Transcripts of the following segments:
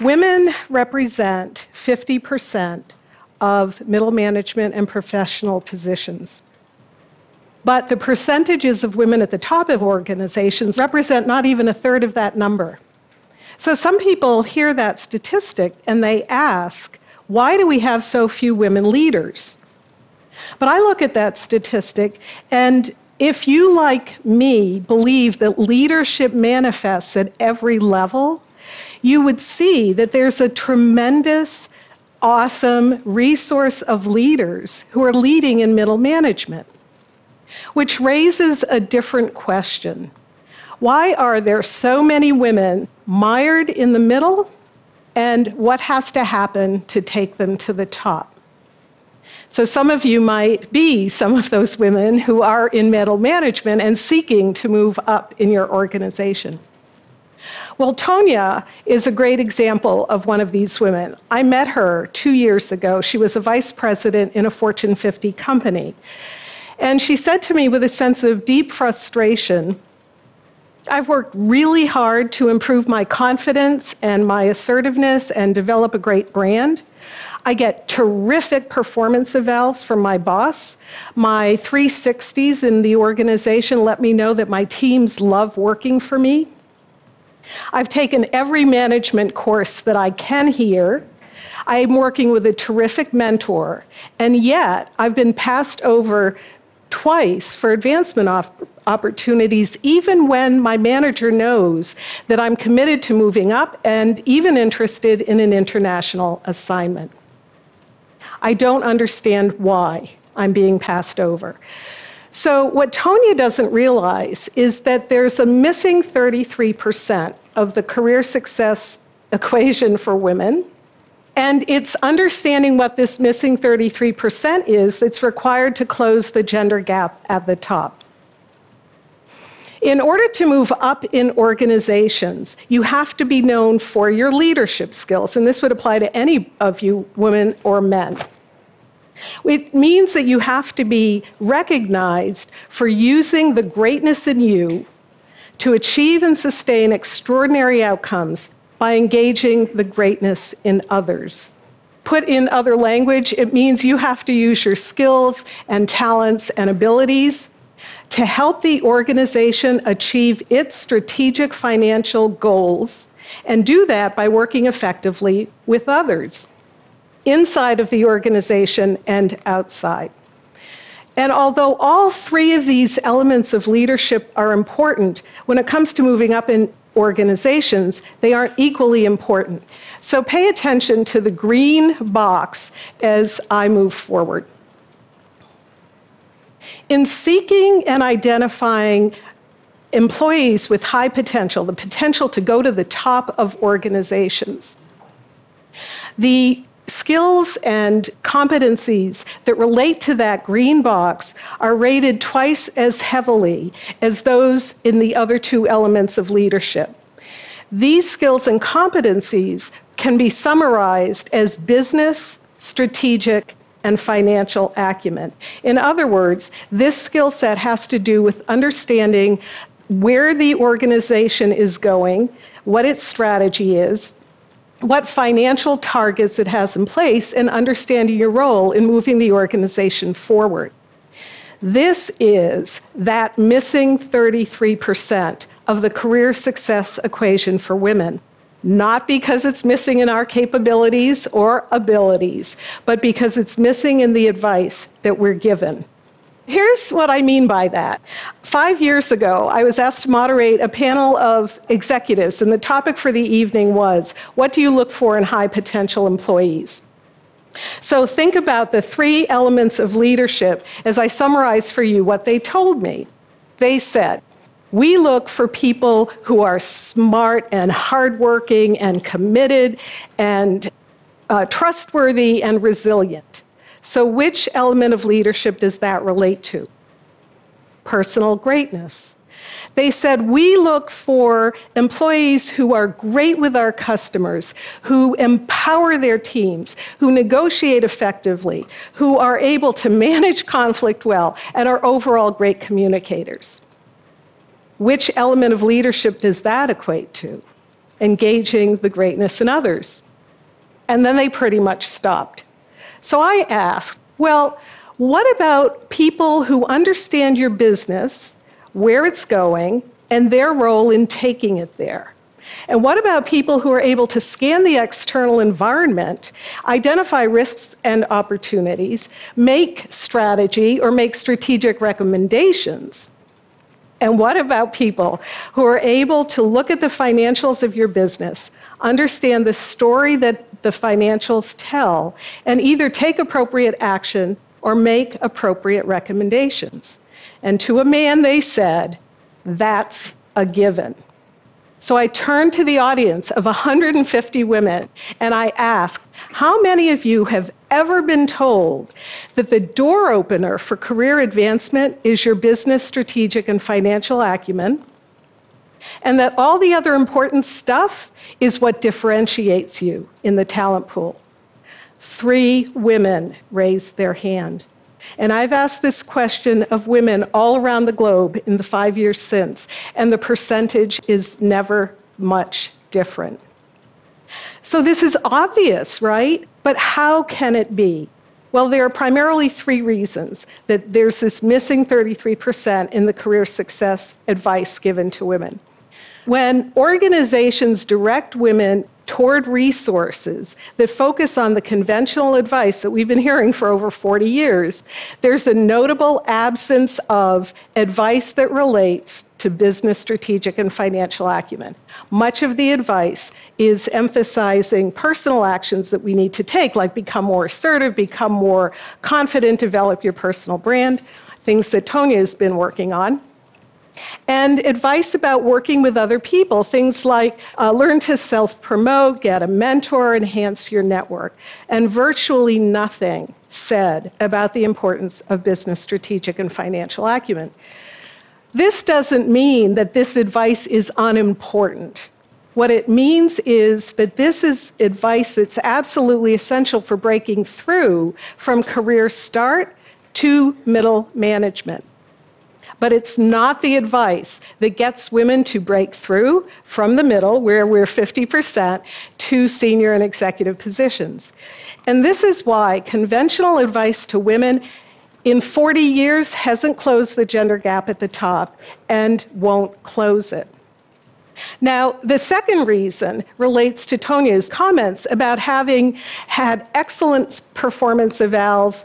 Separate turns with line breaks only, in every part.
Women represent 50% of middle management and professional positions. But the percentages of women at the top of organizations represent not even a third of that number. So some people hear that statistic and they ask, why do we have so few women leaders? But I look at that statistic, and if you, like me, believe that leadership manifests at every level, you would see that there's a tremendous, awesome resource of leaders who are leading in middle management. Which raises a different question. Why are there so many women mired in the middle? And what has to happen to take them to the top? So, some of you might be some of those women who are in middle management and seeking to move up in your organization. Well, Tonya is a great example of one of these women. I met her two years ago. She was a vice president in a Fortune 50 company. And she said to me with a sense of deep frustration, I've worked really hard to improve my confidence and my assertiveness and develop a great brand. I get terrific performance evals from my boss. My 360s in the organization let me know that my teams love working for me. I've taken every management course that I can here. I'm working with a terrific mentor, and yet I've been passed over twice for advancement op- opportunities, even when my manager knows that I'm committed to moving up and even interested in an international assignment. I don't understand why I'm being passed over. So, what Tonya doesn't realize is that there's a missing 33% of the career success equation for women and it's understanding what this missing 33% is that's required to close the gender gap at the top. In order to move up in organizations, you have to be known for your leadership skills, and this would apply to any of you, women or men. It means that you have to be recognized for using the greatness in you to achieve and sustain extraordinary outcomes by engaging the greatness in others. Put in other language, it means you have to use your skills and talents and abilities to help the organization achieve its strategic financial goals and do that by working effectively with others inside of the organization and outside. And although all three of these elements of leadership are important, when it comes to moving up in organizations, they aren't equally important. So pay attention to the green box as I move forward. In seeking and identifying employees with high potential, the potential to go to the top of organizations, the skills and competencies that relate to that green box are rated twice as heavily as those in the other two elements of leadership. These skills and competencies can be summarized as business, strategic, and financial acumen. In other words, this skill set has to do with understanding where the organization is going, what its strategy is, what financial targets it has in place and understanding your role in moving the organization forward. This is that missing 33% of the career success equation for women. Not because it's missing in our capabilities or abilities, but because it's missing in the advice that we're given. Here's what I mean by that. Five years ago, I was asked to moderate a panel of executives, and the topic for the evening was What do you look for in high potential employees? So think about the three elements of leadership as I summarize for you what they told me. They said, we look for people who are smart and hardworking and committed and uh, trustworthy and resilient. So, which element of leadership does that relate to? Personal greatness. They said, We look for employees who are great with our customers, who empower their teams, who negotiate effectively, who are able to manage conflict well, and are overall great communicators. Which element of leadership does that equate to? engaging the greatness in others. And then they pretty much stopped. So I asked, well, what about people who understand your business, where it's going, and their role in taking it there? And what about people who are able to scan the external environment, identify risks and opportunities, make strategy or make strategic recommendations? And what about people who are able to look at the financials of your business, understand the story that the financials tell, and either take appropriate action or make appropriate recommendations? And to a man, they said, that's a given. So I turned to the audience of 150 women and I asked, How many of you have ever been told that the door opener for career advancement is your business, strategic, and financial acumen? And that all the other important stuff is what differentiates you in the talent pool? Three women raised their hand. And I've asked this question of women all around the globe in the five years since, and the percentage is never much different. So this is obvious, right? But how can it be? Well, there are primarily three reasons that there's this missing 33% in the career success advice given to women. When organizations direct women toward resources that focus on the conventional advice that we've been hearing for over 40 years, there's a notable absence of advice that relates to business, strategic, and financial acumen. Much of the advice is emphasizing personal actions that we need to take, like become more assertive, become more confident, develop your personal brand, things that Tonya has been working on. And advice about working with other people, things like uh, learn to self promote, get a mentor, enhance your network. And virtually nothing said about the importance of business strategic and financial acumen. This doesn't mean that this advice is unimportant. What it means is that this is advice that's absolutely essential for breaking through from career start to middle management but it's not the advice that gets women to break through from the middle, where we're 50%, to senior and executive positions. And this is why conventional advice to women in 40 years hasn't closed the gender gap at the top and won't close it. Now, the second reason relates to Tonya's comments about having had excellent performance evals,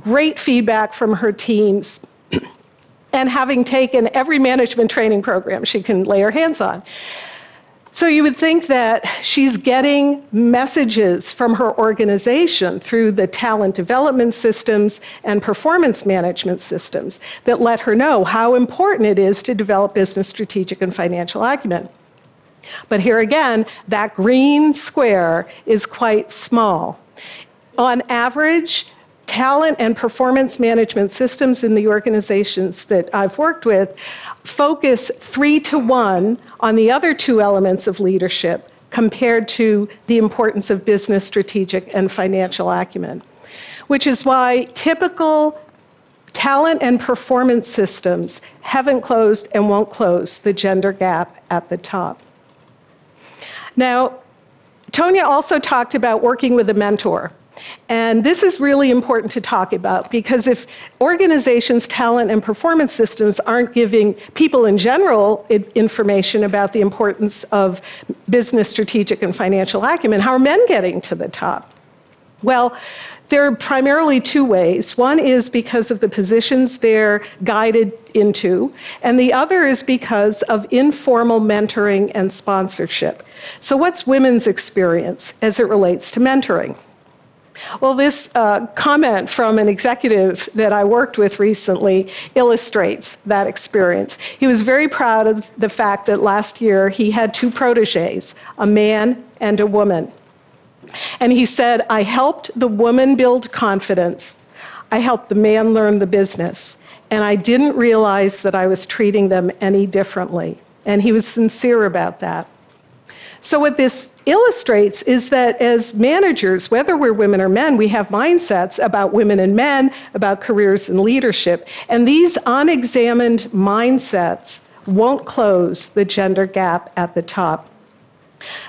great feedback from her teams, and having taken every management training program she can lay her hands on. So you would think that she's getting messages from her organization through the talent development systems and performance management systems that let her know how important it is to develop business strategic and financial acumen. But here again, that green square is quite small. On average, talent and performance management systems in the organizations that I've worked with focus three to one on the other two elements of leadership compared to the importance of business, strategic, and financial acumen. Which is why typical talent and performance systems haven't closed and won't close the gender gap at the top. Now, Tonya also talked about working with a mentor. And this is really important to talk about because if organizations' talent and performance systems aren't giving people in general information about the importance of business, strategic, and financial acumen, how are men getting to the top? Well, there are primarily two ways. One is because of the positions they're guided into, and the other is because of informal mentoring and sponsorship. So, what's women's experience as it relates to mentoring? Well, this uh, comment from an executive that I worked with recently illustrates that experience. He was very proud of the fact that last year he had two proteges, a man and a woman. And he said, I helped the woman build confidence, I helped the man learn the business, and I didn't realize that I was treating them any differently. And he was sincere about that. So, what this illustrates is that as managers, whether we're women or men, we have mindsets about women and men, about careers and leadership. And these unexamined mindsets won't close the gender gap at the top.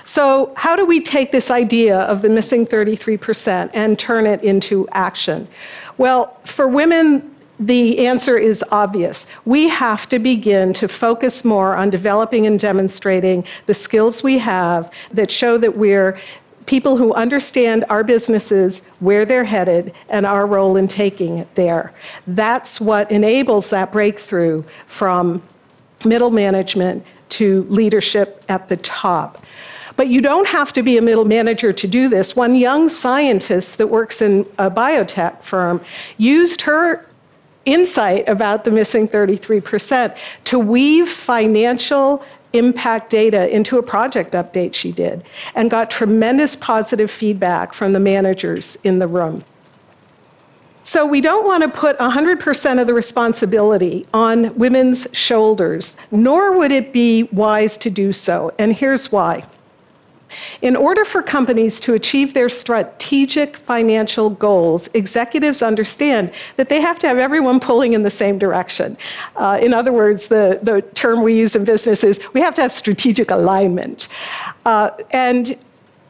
So, how do we take this idea of the missing 33% and turn it into action? Well, for women, the answer is obvious. We have to begin to focus more on developing and demonstrating the skills we have that show that we're people who understand our businesses, where they're headed, and our role in taking it there. That's what enables that breakthrough from middle management to leadership at the top. But you don't have to be a middle manager to do this. One young scientist that works in a biotech firm used her insight about the missing 33% to weave financial impact data into a project update she did and got tremendous positive feedback from the managers in the room. So, we don't want to put 100% of the responsibility on women's shoulders, nor would it be wise to do so. And here's why. In order for companies to achieve their strategic financial goals, executives understand that they have to have everyone pulling in the same direction. Uh, in other words, the, the term we use in business is we have to have strategic alignment. Uh, and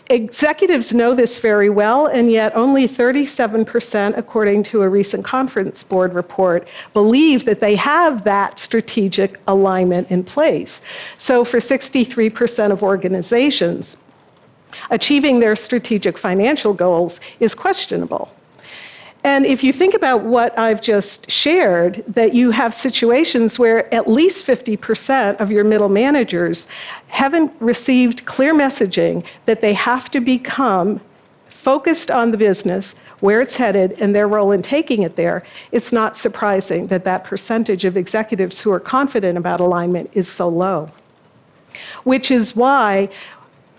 Executives know this very well, and yet only 37%, according to a recent conference board report, believe that they have that strategic alignment in place. So, for 63% of organizations, achieving their strategic financial goals is questionable. And if you think about what I've just shared, that you have situations where at least 50% of your middle managers haven't received clear messaging that they have to become focused on the business, where it's headed, and their role in taking it there, it's not surprising that that percentage of executives who are confident about alignment is so low. Which is why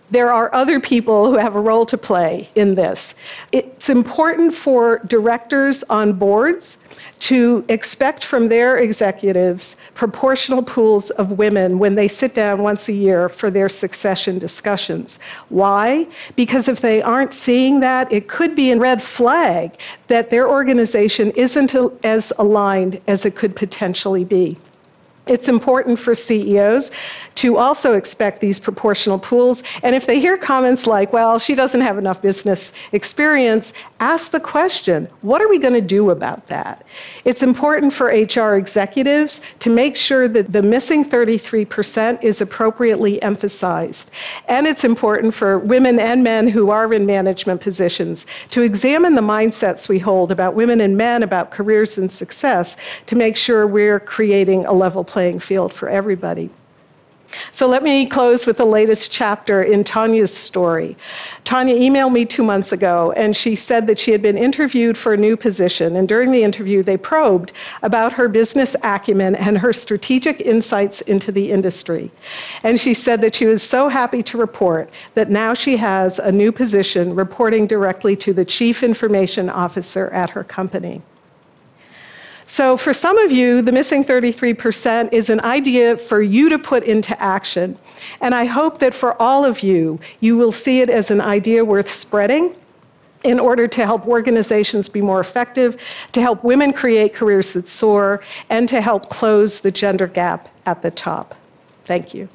there are other people who have a role to play in this. It's important for directors on boards to expect from their executives proportional pools of women when they sit down once a year for their succession discussions. Why? Because if they aren't seeing that, it could be a red flag that their organization isn't as aligned as it could potentially be. It's important for CEOs to also expect these proportional pools. And if they hear comments like, well, she doesn't have enough business experience, ask the question what are we going to do about that? It's important for HR executives to make sure that the missing 33% is appropriately emphasized. And it's important for women and men who are in management positions to examine the mindsets we hold about women and men, about careers and success, to make sure we're creating a level playing field for everybody. So let me close with the latest chapter in Tonya's story. Tanya emailed me two months ago, and she said that she had been interviewed for a new position. And during the interview, they probed about her business acumen and her strategic insights into the industry. And she said that she was so happy to report that now she has a new position reporting directly to the chief information officer at her company. So, for some of you, the missing 33% is an idea for you to put into action. And I hope that for all of you, you will see it as an idea worth spreading in order to help organizations be more effective, to help women create careers that soar, and to help close the gender gap at the top. Thank you.